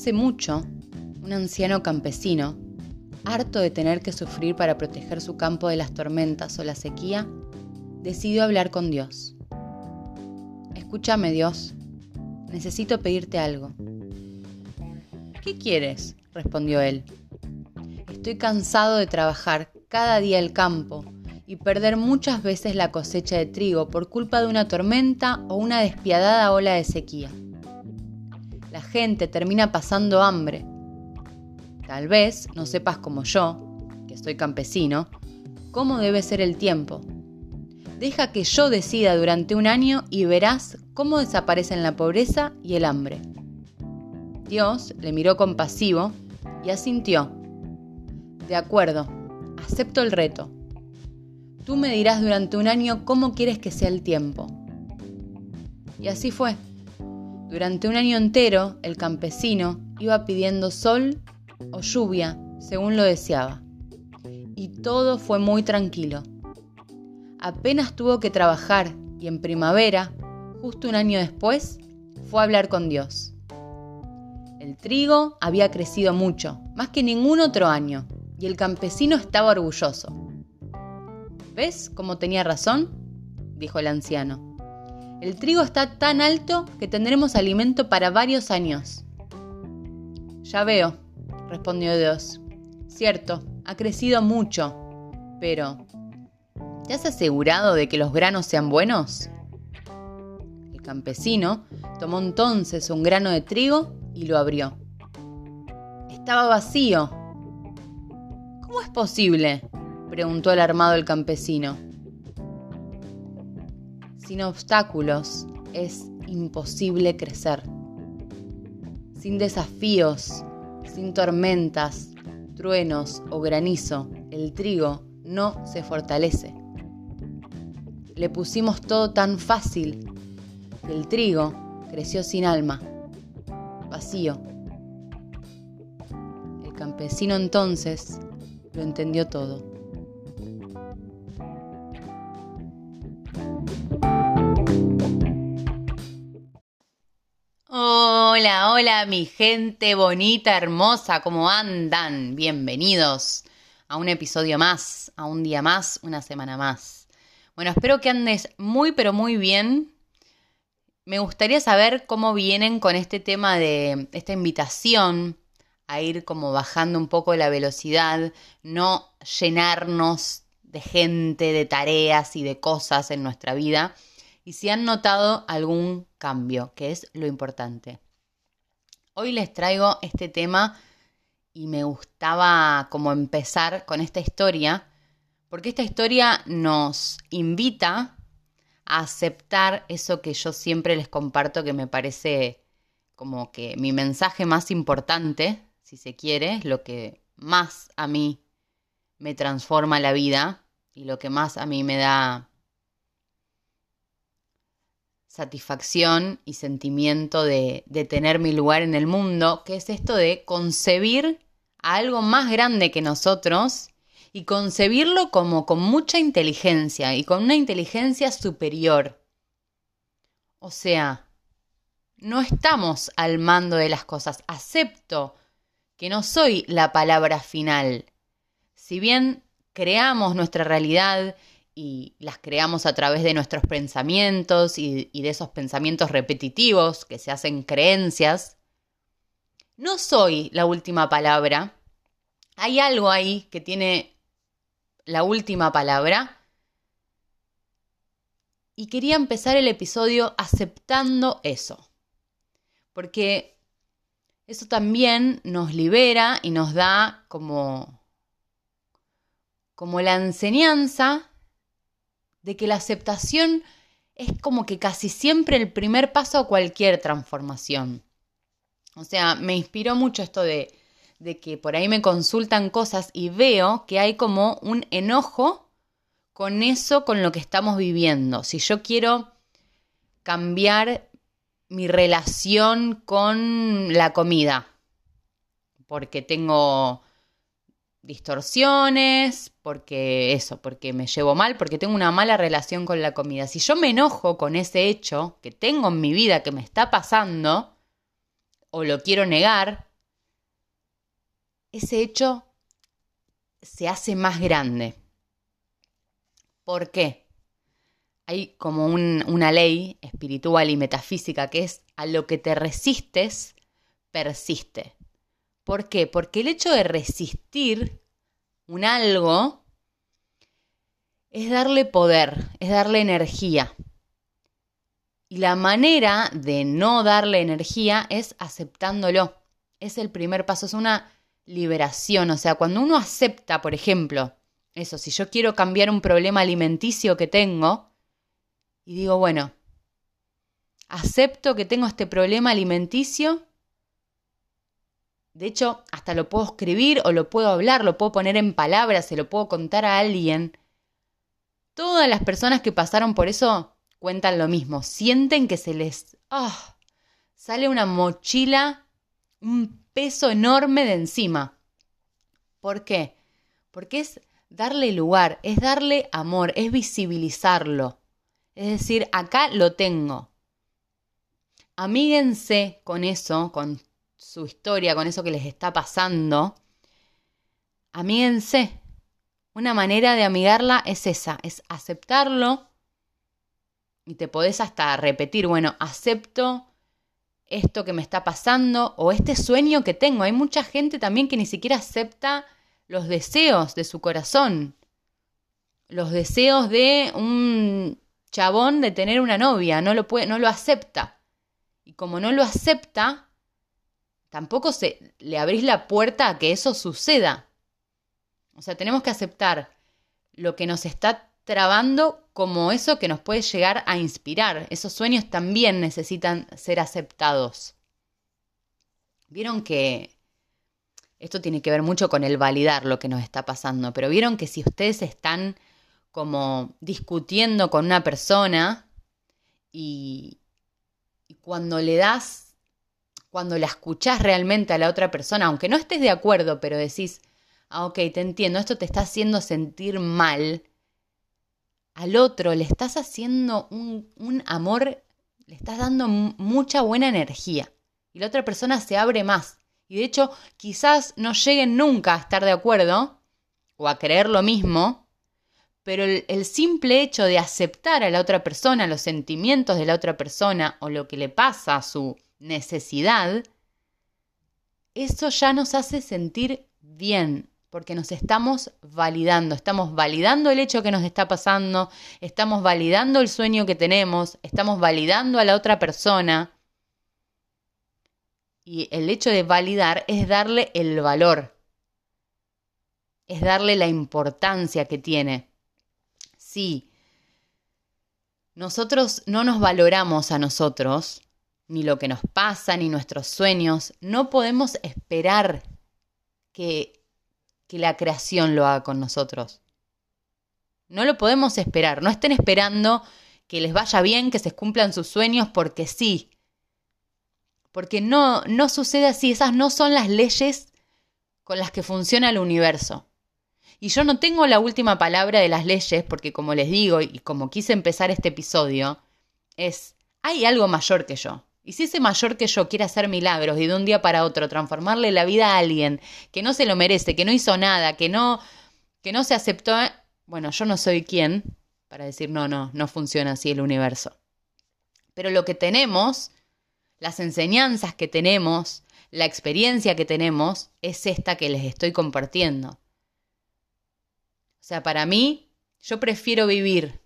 hace mucho, un anciano campesino, harto de tener que sufrir para proteger su campo de las tormentas o la sequía, decidió hablar con Dios. Escúchame Dios, necesito pedirte algo. ¿Qué quieres? respondió él. Estoy cansado de trabajar cada día el campo y perder muchas veces la cosecha de trigo por culpa de una tormenta o una despiadada ola de sequía. La gente termina pasando hambre. Tal vez no sepas como yo, que soy campesino, cómo debe ser el tiempo. Deja que yo decida durante un año y verás cómo desaparecen la pobreza y el hambre. Dios le miró compasivo y asintió. De acuerdo, acepto el reto. Tú me dirás durante un año cómo quieres que sea el tiempo. Y así fue. Durante un año entero, el campesino iba pidiendo sol o lluvia, según lo deseaba. Y todo fue muy tranquilo. Apenas tuvo que trabajar y en primavera, justo un año después, fue a hablar con Dios. El trigo había crecido mucho, más que ningún otro año, y el campesino estaba orgulloso. ¿Ves cómo tenía razón? dijo el anciano. El trigo está tan alto que tendremos alimento para varios años. Ya veo, respondió Dios. Cierto, ha crecido mucho, pero ¿te has asegurado de que los granos sean buenos? El campesino tomó entonces un grano de trigo y lo abrió. Estaba vacío. ¿Cómo es posible? preguntó alarmado el campesino. Sin obstáculos es imposible crecer. Sin desafíos, sin tormentas, truenos o granizo, el trigo no se fortalece. Le pusimos todo tan fácil que el trigo creció sin alma vacío. El campesino entonces lo entendió todo. Hola, hola mi gente bonita, hermosa, ¿cómo andan? Bienvenidos a un episodio más, a un día más, una semana más. Bueno, espero que andes muy, pero muy bien me gustaría saber cómo vienen con este tema de esta invitación a ir como bajando un poco la velocidad, no llenarnos de gente, de tareas y de cosas en nuestra vida, y si han notado algún cambio, que es lo importante. Hoy les traigo este tema y me gustaba como empezar con esta historia, porque esta historia nos invita aceptar eso que yo siempre les comparto que me parece como que mi mensaje más importante, si se quiere, lo que más a mí me transforma la vida y lo que más a mí me da satisfacción y sentimiento de, tener mi lugar en el mundo, que es esto de concebir a algo más grande que nosotros y concebirlo como con mucha inteligencia y con una inteligencia superior. O sea, no estamos al mando de las cosas. Acepto que no soy la palabra final. Si bien creamos nuestra realidad y las creamos a través de nuestros pensamientos y, de esos pensamientos repetitivos que se hacen creencias, no soy la última palabra. Hay algo ahí que tiene la última palabra. Y quería empezar el episodio aceptando eso. Porque eso también nos libera y nos da como, como la enseñanza de que la aceptación es como que casi siempre el primer paso a cualquier transformación. O sea, me inspiró mucho esto de de que por ahí me consultan cosas y veo que hay como un enojo con eso, con lo que estamos viviendo. Si yo quiero cambiar mi relación con la comida, porque tengo distorsiones, porque eso, porque me llevo mal, porque tengo una mala relación con la comida. Si yo me enojo con ese hecho que tengo en mi vida que me está pasando, o lo quiero negar, ese hecho se hace más grande. ¿Por qué? Hay como una ley espiritual y metafísica que es a lo que te resistes, persiste. ¿Por qué? Porque el hecho de resistir un algo es darle poder, es darle energía. Y la manera de no darle energía es aceptándolo. Es el primer paso, es una liberación. O sea, cuando uno acepta, por ejemplo, eso, si yo quiero cambiar un problema alimenticio que tengo, y digo, bueno, acepto que tengo este problema alimenticio, de hecho, hasta lo puedo escribir o lo puedo hablar, lo puedo poner en palabras, se lo puedo contar a alguien. Todas las personas que pasaron por eso cuentan lo mismo, sienten que se les... ¡ah! sale una mochila, un peso enorme de encima. ¿Por qué? Porque es darle lugar, es darle amor, es visibilizarlo. Es decir, acá lo tengo. Amíguense con eso, con su historia, con eso que les está pasando. Amíguense. Una manera de amigarla es esa, es aceptarlo. Y te podés hasta repetir, bueno, acepto esto que me está pasando o este sueño que tengo. Hay mucha gente también que ni siquiera acepta los deseos de su corazón. Los deseos de un chabón de tener una novia, no lo puede, no lo acepta. Y como no lo acepta, tampoco se le abrís la puerta a que eso suceda. O sea, tenemos que aceptar lo que nos está trabando como eso que nos puede llegar a inspirar. Esos sueños también necesitan ser aceptados. Vieron que esto tiene que ver mucho con el validar lo que nos está pasando, pero vieron que si ustedes están como discutiendo con una persona y, cuando le das, cuando la escuchás realmente a la otra persona, aunque no estés de acuerdo, pero decís, ah, ok, te entiendo, esto te está haciendo sentir mal, al otro le estás haciendo un, un amor, le estás dando mucha buena energía y la otra persona se abre más. Y de hecho, quizás no lleguen nunca a estar de acuerdo o a creer lo mismo, pero el, el, simple hecho de aceptar a la otra persona, los sentimientos de la otra persona o lo que le pasa a su necesidad, eso ya nos hace sentir bien, porque nos estamos validando, estamos validando el hecho que nos está pasando, estamos validando el sueño que tenemos, estamos validando a la otra persona. Y el hecho de validar es darle el valor, es darle la importancia que tiene. Si nosotros no nos valoramos a nosotros, ni lo que nos pasa, ni nuestros sueños, no podemos esperar que que la creación lo haga con nosotros. No lo podemos esperar, no estén esperando que les vaya bien, que se cumplan sus sueños porque sí. Porque no, no sucede así, esas no son las leyes con las que funciona el universo. Y yo no tengo la última palabra de las leyes porque como les digo y como quise empezar este episodio, es, hay algo mayor que yo. Y si ese mayor que yo quiere hacer milagros y de un día para otro transformarle la vida a alguien que no se lo merece, que no hizo nada, que no, que no se aceptó, bueno, yo no soy quien para decir no, no, no funciona así el universo. Pero lo que tenemos, las enseñanzas que tenemos, la experiencia que tenemos, es esta que les estoy compartiendo. O sea, para mí, yo prefiero vivir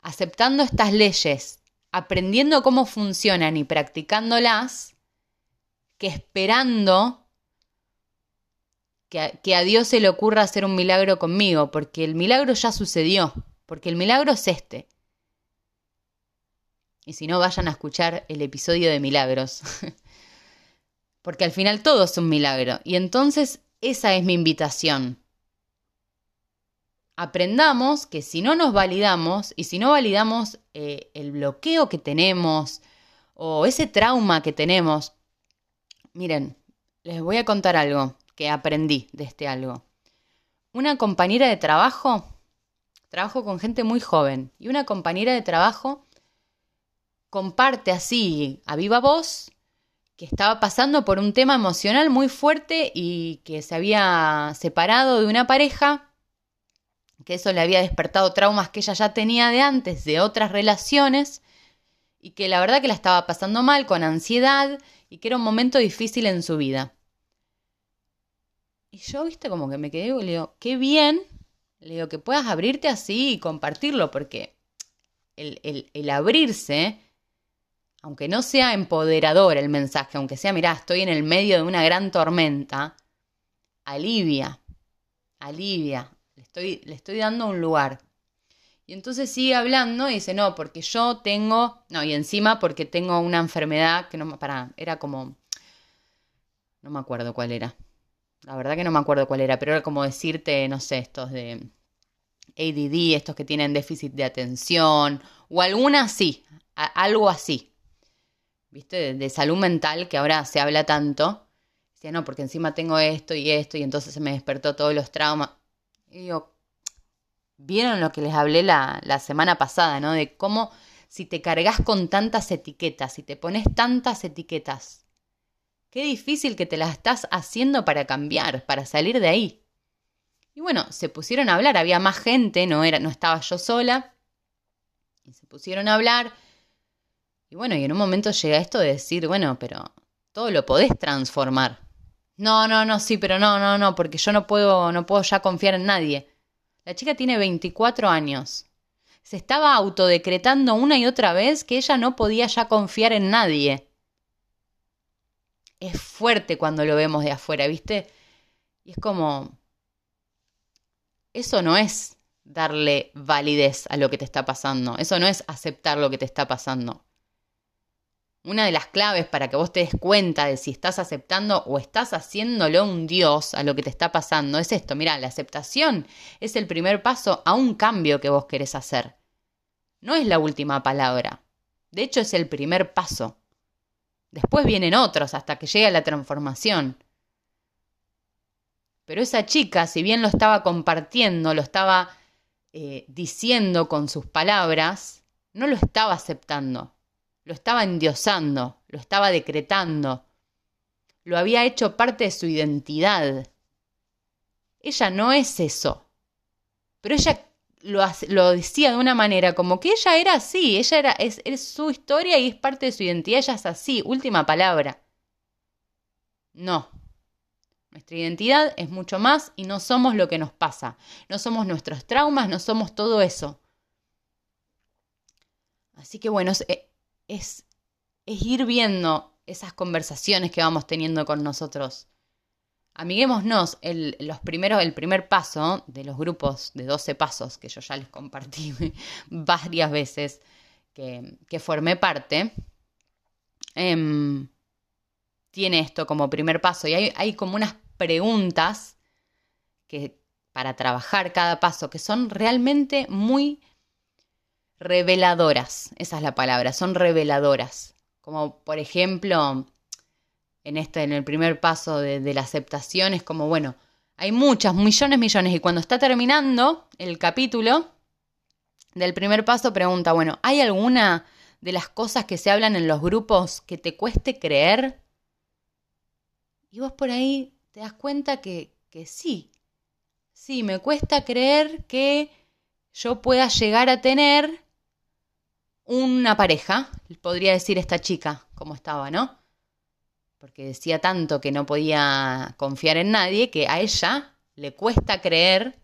aceptando estas leyes aprendiendo cómo funcionan y practicándolas que esperando que a, Dios se le ocurra hacer un milagro conmigo, porque el milagro ya sucedió, porque el milagro es este. Y si no, vayan a escuchar el episodio de milagros, porque al final todo es un milagro. Y entonces esa es mi invitación aprendamos que si no nos validamos y si no validamos eh, el bloqueo que tenemos o ese trauma que tenemos, miren, les voy a contar algo que aprendí de este algo. Una compañera de trabajo, trabajo con gente muy joven, y una compañera de trabajo comparte así a viva voz que estaba pasando por un tema emocional muy fuerte y que se había separado de una pareja, que eso le había despertado traumas que ella ya tenía de antes, de otras relaciones, y que la verdad que la estaba pasando mal, con ansiedad, y que era un momento difícil en su vida. Y yo, viste, como que me quedé y le digo, qué bien, le digo, que puedas abrirte así y compartirlo, porque el, el, el abrirse aunque no sea empoderador el mensaje, aunque sea, mirá, estoy en el medio de una gran tormenta, alivia, alivia, le estoy dando un lugar. Y entonces sigue hablando y dice, no, porque yo tengo, no, y encima porque tengo una enfermedad que no, para, era como, no me acuerdo cuál era. La verdad que no me acuerdo cuál era, pero era como decirte, no sé, estos de ADD, estos que tienen déficit de atención, o alguna así, algo así. ¿viste? De, salud mental, que ahora se habla tanto. Decía, no, porque encima tengo esto y esto, y entonces se me despertó todos los traumas. Y digo, vieron lo que les hablé la, la semana pasada, ¿no? De cómo si te cargas con tantas etiquetas, si te pones tantas etiquetas, qué difícil que te las estás haciendo para cambiar, para salir de ahí. Y bueno, se pusieron a hablar, había más gente, no, era, no estaba yo sola. Y se pusieron a hablar y bueno, y en un momento llega esto de decir, bueno, pero todo lo podés transformar. No, no, no, sí, pero no, no, no, porque yo no puedo, no puedo ya confiar en nadie. La chica tiene 24 años. Se estaba autodecretando una y otra vez que ella no podía ya confiar en nadie. Es fuerte cuando lo vemos de afuera, ¿viste? Y es como... Eso no es darle validez a lo que te está pasando. Eso no es aceptar lo que te está pasando. Una de las claves para que vos te des cuenta de si estás aceptando o estás haciéndolo un Dios a lo que te está pasando es esto. Mira, la aceptación es el primer paso a un cambio que vos querés hacer. No es la última palabra. De hecho, es el primer paso. Después vienen otros hasta que llegue la transformación. Pero esa chica, si bien lo estaba compartiendo, lo estaba eh, diciendo con sus palabras, no lo estaba aceptando lo estaba endiosando, lo estaba decretando, lo había hecho parte de su identidad. Ella no es eso, pero ella lo, decía de una manera como que ella era así, ella era, es, es su historia y es parte de su identidad, ella es así, última palabra. No, nuestra identidad es mucho más y no somos lo que nos pasa. No somos nuestros traumas, no somos todo eso. Así que bueno, eh, es, ir viendo esas conversaciones que vamos teniendo con nosotros. Amiguémonos, el, los primeros, el primer paso de los grupos de 12 pasos, que yo ya les compartí varias veces que, que formé parte, em, tiene esto como primer paso. Y hay, hay como unas preguntas que, para trabajar cada paso que son realmente muy reveladoras, esa es la palabra, son reveladoras. Como por ejemplo, en este, en el primer paso de, la aceptación, es como, bueno, hay muchas, millones, millones, y cuando está terminando el capítulo del primer paso, pregunta, bueno, ¿hay alguna de las cosas que se hablan en los grupos que te cueste creer? Y vos por ahí te das cuenta que, que sí, sí, me cuesta creer que yo pueda llegar a tener una pareja, podría decir esta chica, como estaba, ¿no? Porque decía tanto que no podía confiar en nadie que a ella le cuesta creer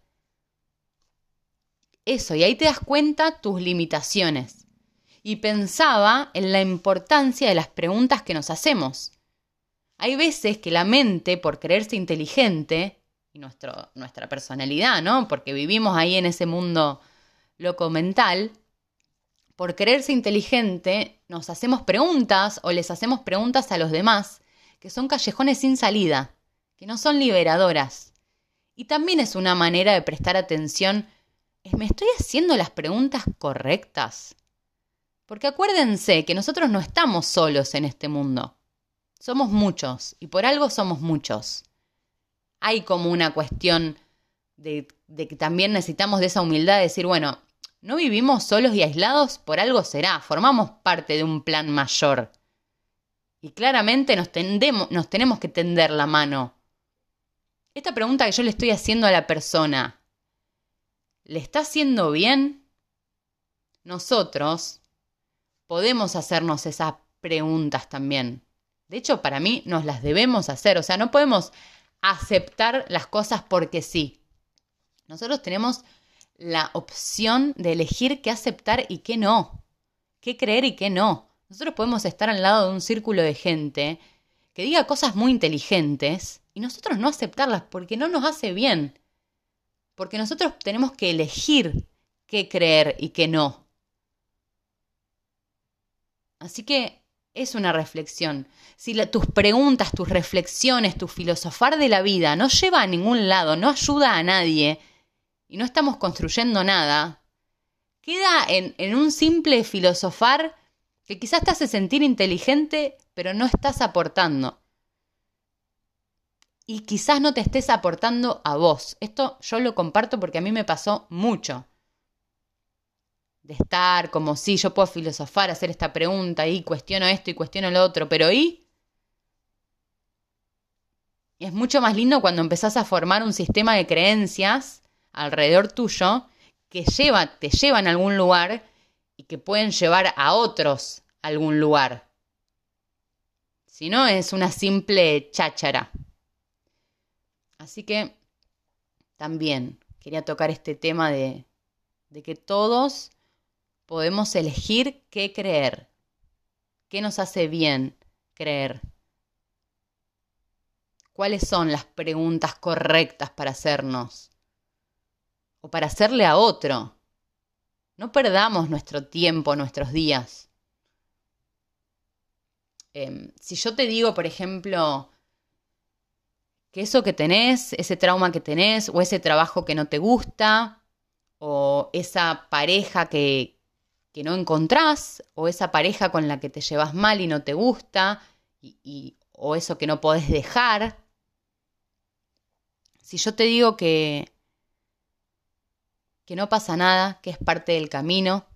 eso, y ahí te das cuenta tus limitaciones. Y pensaba en la importancia de las preguntas que nos hacemos. Hay veces que la mente, por creerse inteligente, y nuestro, nuestra personalidad, ¿no? Porque vivimos ahí en ese mundo loco mental, por creerse inteligente, nos hacemos preguntas o les hacemos preguntas a los demás que son callejones sin salida, que no son liberadoras. Y también es una manera de prestar atención, ¿me estoy haciendo las preguntas correctas? Porque acuérdense que nosotros no estamos solos en este mundo. Somos muchos y por algo somos muchos. Hay como una cuestión de, de que también necesitamos de esa humildad de decir, bueno, no vivimos solos y aislados, por algo será, formamos parte de un plan mayor. Y claramente nos, tenemos que tender la mano. Esta pregunta que yo le estoy haciendo a la persona, ¿le está haciendo bien? Nosotros podemos hacernos esas preguntas también. De hecho, para mí nos las debemos hacer. O sea, no podemos aceptar las cosas porque sí. Nosotros tenemos la opción de elegir qué aceptar y qué no. Qué creer y qué no. Nosotros podemos estar al lado de un círculo de gente que diga cosas muy inteligentes y nosotros no aceptarlas porque no nos hace bien. Porque nosotros tenemos que elegir qué creer y qué no. Así que es una reflexión. Si tus preguntas, tus reflexiones, tu filosofar de la vida no lleva a ningún lado, no ayuda a nadie y no estamos construyendo nada, queda en, en un simple filosofar que quizás te hace sentir inteligente, pero no estás aportando. Y quizás no te estés aportando a vos. Esto yo lo comparto porque a mí me pasó mucho de estar como si yo puedo filosofar, hacer esta pregunta y cuestiono esto y cuestiono lo otro, pero ¿y? es mucho más lindo cuando empezás a formar un sistema de creencias alrededor tuyo que lleva, te llevan a algún lugar y que pueden llevar a otros a algún lugar. Si no, es una simple cháchara. Así que también quería tocar este tema de, de que todos podemos elegir qué creer, qué nos hace bien creer. ¿Cuáles son las preguntas correctas para hacernos? O para hacerle a otro. No perdamos nuestro tiempo, nuestros días. Em, si yo te digo, por ejemplo, que eso que tenés, ese trauma que tenés, o ese trabajo que no te gusta, o esa pareja que, que no encontrás, o esa pareja con la que te llevas mal y no te gusta, y, o eso que no podés dejar. Si yo te digo que, que no pasa nada, que es parte del camino,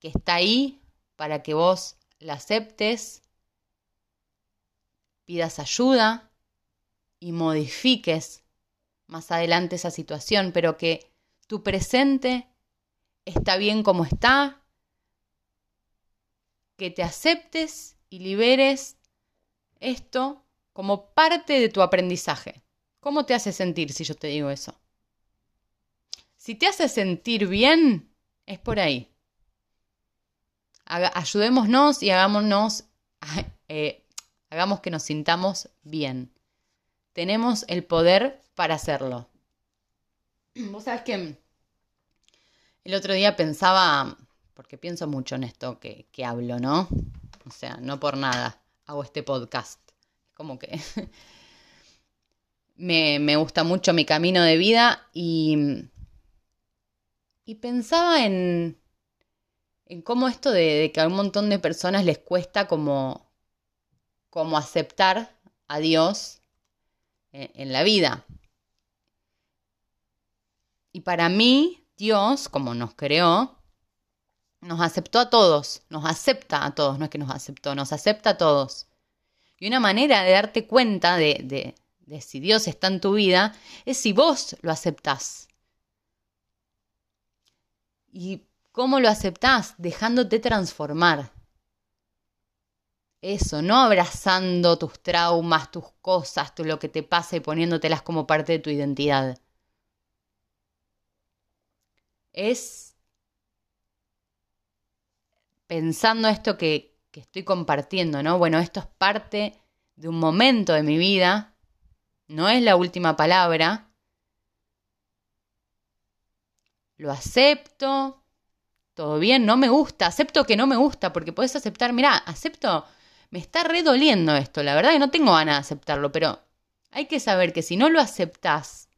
que está ahí para que vos la aceptes, pidas ayuda y modifiques más adelante esa situación, pero que tu presente está bien como está, que te aceptes y liberes esto como parte de tu aprendizaje. ¿Cómo te hace sentir si yo te digo eso? Si te hace sentir bien, es por ahí. ayudémonos y hagámonos, eh, hagamos que nos sintamos bien. Tenemos el poder para hacerlo. Vos sabés que el otro día pensaba, porque pienso mucho en esto que, hablo, ¿no? O sea, no por nada hago este podcast. Como que me, gusta mucho mi camino de vida y, y pensaba en, en cómo esto de, que a un montón de personas les cuesta como, como aceptar a Dios en, la vida. Y para mí, Dios, como nos creó, nos aceptó a todos, nos acepta a todos, no es que nos aceptó, nos acepta a todos. Y una manera de darte cuenta de, de, si Dios está en tu vida es si vos lo aceptás. ¿Y cómo lo aceptás? Dejándote transformar. Eso, no abrazando tus traumas, tus cosas, lo que te pasa y poniéndotelas como parte de tu identidad es pensando esto que, que estoy compartiendo, ¿no? Bueno, esto es parte de un momento de mi vida, no es la última palabra. Lo acepto, todo bien, no me gusta, acepto que no me gusta, porque puedes aceptar, mira, acepto, me está redoliendo esto, la verdad que no tengo ganas de aceptarlo, pero hay que saber que si no lo aceptas,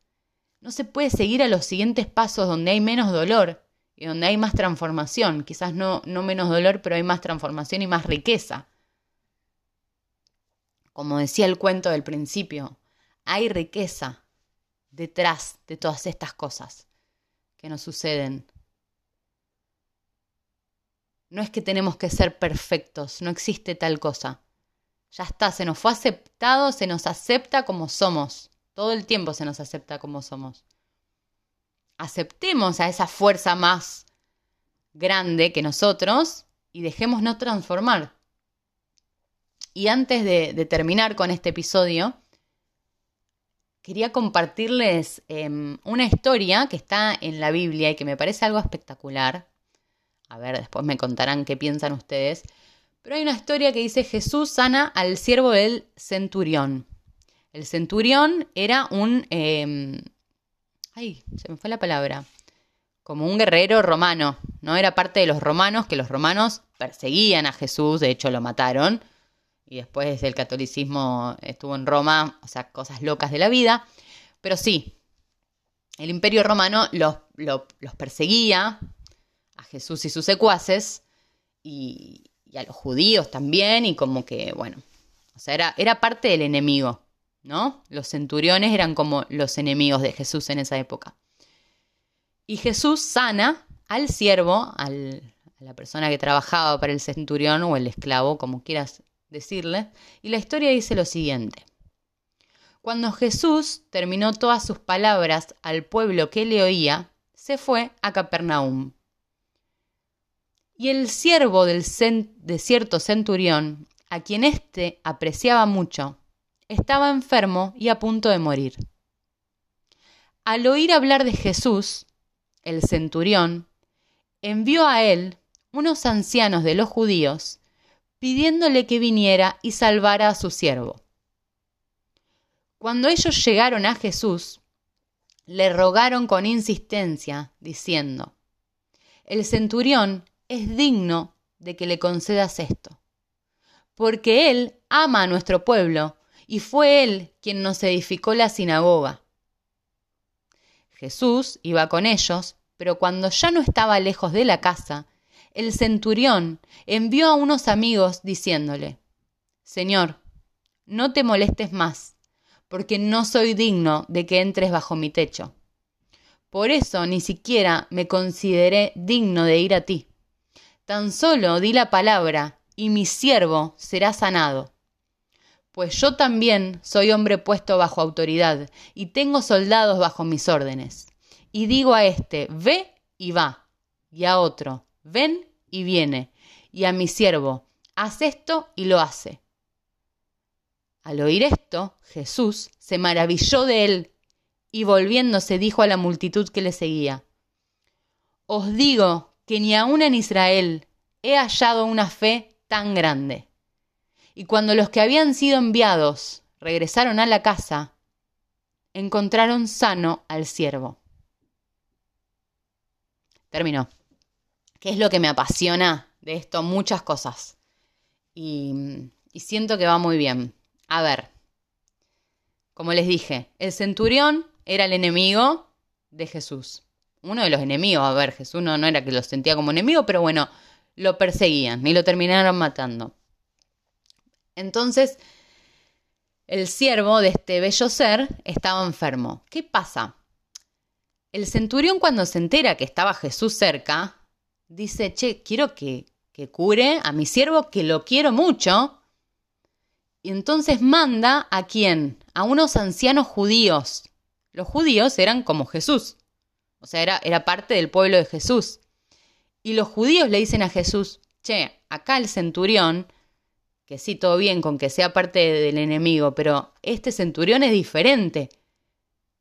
no se puede seguir a los siguientes pasos donde hay menos dolor y donde hay más transformación. Quizás no, no menos dolor, pero hay más transformación y más riqueza. Como decía el cuento del principio, hay riqueza detrás de todas estas cosas que nos suceden. No es que tenemos que ser perfectos, no existe tal cosa. Ya está, se nos fue aceptado, se nos acepta como somos. Todo el tiempo se nos acepta como somos. Aceptemos a esa fuerza más grande que nosotros y dejémonos transformar. Y antes de, terminar con este episodio, quería compartirles em, una historia que está en la Biblia y que me parece algo espectacular. A ver, después me contarán qué piensan ustedes. Pero hay una historia que dice Jesús sana al siervo del centurión. El centurión era un... Em, ay, se me fue la palabra. Como un guerrero romano, ¿no? Era parte de los romanos, que los romanos perseguían a Jesús, de hecho lo mataron. Y después el catolicismo estuvo en Roma, o sea, cosas locas de la vida. Pero sí, el imperio romano los, los perseguía, a Jesús y sus secuaces, y, a los judíos también, y como que, bueno, o sea, era, era parte del enemigo. ¿no? Los centuriones eran como los enemigos de Jesús en esa época. Y Jesús sana al siervo, a la persona que trabajaba para el centurión o el esclavo, como quieras decirle, y la historia dice lo siguiente. Cuando Jesús terminó todas sus palabras al pueblo que le oía, se fue a Capernaum. Y el siervo del de cierto centurión, a quien éste apreciaba mucho, estaba enfermo y a punto de morir. Al oír hablar de Jesús, el centurión envió a él unos ancianos de los judíos, pidiéndole que viniera y salvara a su siervo. Cuando ellos llegaron a Jesús, le rogaron con insistencia, diciendo, El centurión es digno de que le concedas esto, porque él ama a nuestro pueblo y fue él quien nos edificó la sinagoga. Jesús iba con ellos, pero cuando ya no estaba lejos de la casa, el centurión envió a unos amigos diciéndole, Señor, no te molestes más, porque no soy digno de que entres bajo mi techo. Por eso ni siquiera me consideré digno de ir a ti. Tan solo di la palabra, y mi siervo será sanado. Pues yo también soy hombre puesto bajo autoridad, y tengo soldados bajo mis órdenes. Y digo a este, ve y va, y a otro, ven y viene, y a mi siervo, haz esto y lo hace. Al oír esto, Jesús se maravilló de él, y volviéndose dijo a la multitud que le seguía, Os digo que ni aun en Israel he hallado una fe tan grande. Y cuando los que habían sido enviados regresaron a la casa, encontraron sano al siervo. Terminó. ¿Qué es lo que me apasiona de esto? Muchas cosas. Y, y siento que va muy bien. A ver, como les dije, el centurión era el enemigo de Jesús. Uno de los enemigos, a ver, Jesús no, no era que lo sentía como enemigo, pero bueno, lo perseguían y lo terminaron matando. Entonces, el siervo de este bello ser estaba enfermo. ¿Qué pasa? El centurión cuando se entera que estaba Jesús cerca, dice, che, quiero que, que cure a mi siervo que lo quiero mucho. Y entonces manda a quién? A unos ancianos judíos. Los judíos eran como Jesús. O sea, era, era parte del pueblo de Jesús. Y los judíos le dicen a Jesús, che, acá el centurión que sí, todo bien con que sea parte del enemigo, pero este centurión es diferente.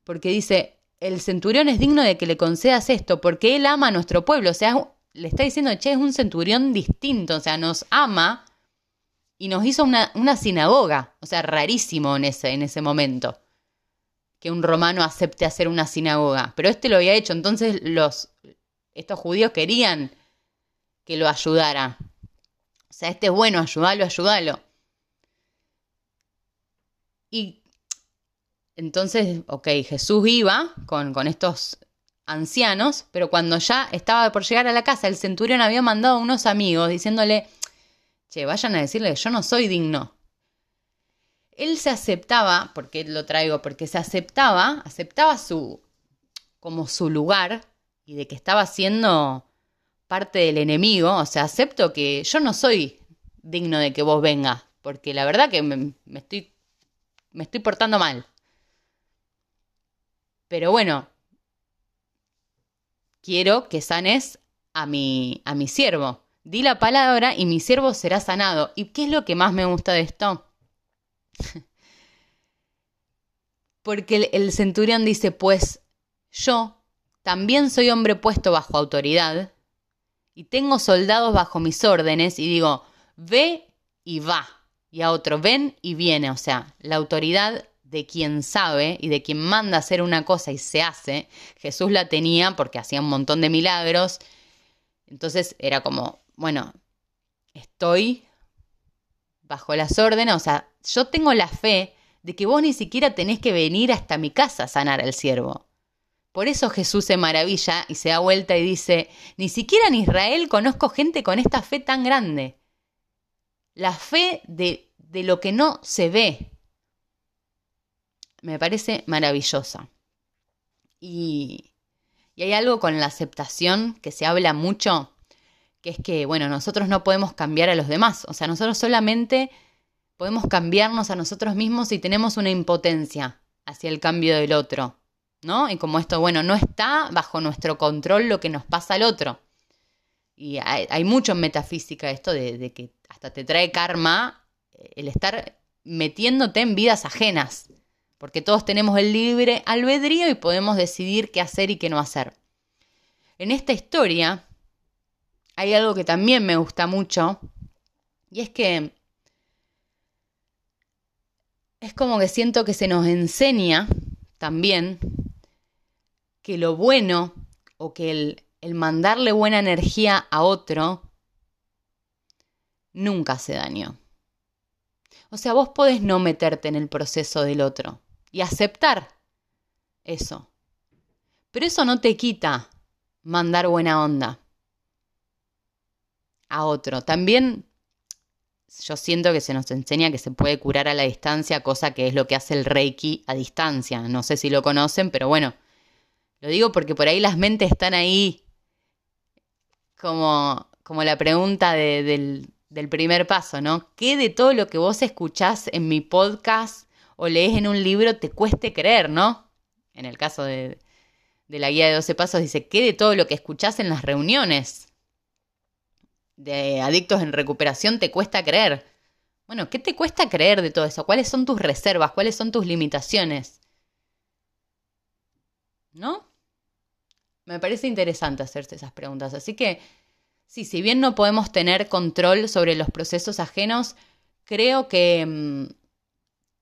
Porque dice, el centurión es digno de que le concedas esto, porque él ama a nuestro pueblo. O sea, le está diciendo, che, es un centurión distinto, o sea, nos ama y nos hizo una, una sinagoga. O sea, rarísimo en ese, en ese momento que un romano acepte hacer una sinagoga. Pero este lo había hecho, entonces los, estos judíos querían que lo ayudara. O sea, este es bueno, ayúdalo, ayúdalo. Y entonces, ok, Jesús iba con, con estos ancianos, pero cuando ya estaba por llegar a la casa, el centurión había mandado a unos amigos diciéndole, che, vayan a decirle, yo no soy digno. Él se aceptaba, porque lo traigo, porque se aceptaba, aceptaba su, como su lugar y de que estaba siendo parte del enemigo, o sea, acepto que yo no soy digno de que vos vengas, porque la verdad que me, estoy, me estoy portando mal. Pero bueno, quiero que sanes a mi, a mi siervo. Di la palabra y mi siervo será sanado. ¿Y qué es lo que más me gusta de esto? Porque el, el centurión dice, pues yo también soy hombre puesto bajo autoridad y tengo soldados bajo mis órdenes y digo, ve y va. Y a otro, ven y viene. O sea, la autoridad de quien sabe y de quien manda hacer una cosa y se hace, Jesús la tenía porque hacía un montón de milagros. Entonces era como, bueno, estoy bajo las órdenes, o sea, yo tengo la fe de que vos ni siquiera tenés que venir hasta mi casa a sanar al siervo. Por eso Jesús se maravilla y se da vuelta y dice, ni siquiera en Israel conozco gente con esta fe tan grande. La fe de, de lo que no se ve. Me parece maravillosa. Y, y hay algo con la aceptación que se habla mucho, que es que, bueno, nosotros no podemos cambiar a los demás. O sea, nosotros solamente podemos cambiarnos a nosotros mismos si tenemos una impotencia hacia el cambio del otro. ¿no? Y como esto, bueno, no está bajo nuestro control lo que nos pasa al otro. Y hay, mucho en metafísica esto de, que hasta te trae karma eh, el estar metiéndote en vidas ajenas, porque todos tenemos el libre albedrío y podemos decidir qué hacer y qué no hacer. En esta historia hay algo que también me gusta mucho, y es que es como que siento que se nos enseña también que lo bueno o que el, mandarle buena energía a otro nunca hace daño. O sea, vos podés no meterte en el proceso del otro y aceptar eso. Pero eso no te quita mandar buena onda a otro. También yo siento que se nos enseña que se puede curar a la distancia, cosa que es lo que hace el Reiki a distancia. No sé si lo conocen, pero bueno, lo digo porque por ahí las mentes están ahí como, como la pregunta del, del primer paso, ¿no? ¿Qué de todo lo que vos escuchás en mi podcast o lees en un libro te cueste creer, ¿no? En el caso de, de la guía de 12 pasos dice, ¿qué de todo lo que escuchás en las reuniones de adictos en recuperación te cuesta creer? Bueno, ¿qué te cuesta creer de todo eso? ¿Cuáles son tus reservas? ¿Cuáles son tus limitaciones? ¿No? Me parece interesante hacerse esas preguntas. Así que, sí, si bien no podemos tener control sobre los procesos ajenos, creo que, mm,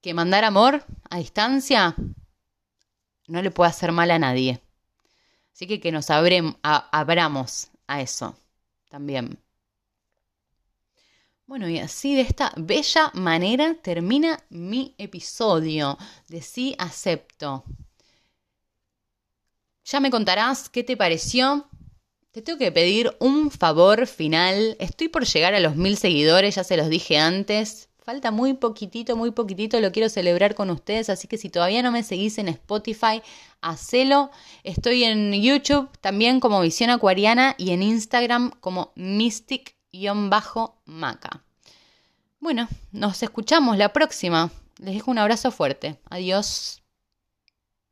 que mandar amor a distancia no le puede hacer mal a nadie. Así que que nos abramos a eso también. Bueno, y así de esta bella manera termina mi episodio de Sí Acepto. Ya me contarás qué te pareció. Te tengo que pedir un favor final. Estoy por llegar a los mil seguidores, ya se los dije antes. Falta muy poquitito, muy poquitito, lo quiero celebrar con ustedes, así que si todavía no me seguís en Spotify, hacelo. Estoy en YouTube también como Visión Acuariana y en Instagram como Mystic-Maca. Bueno, nos escuchamos la próxima. Les dejo un abrazo fuerte. Adiós.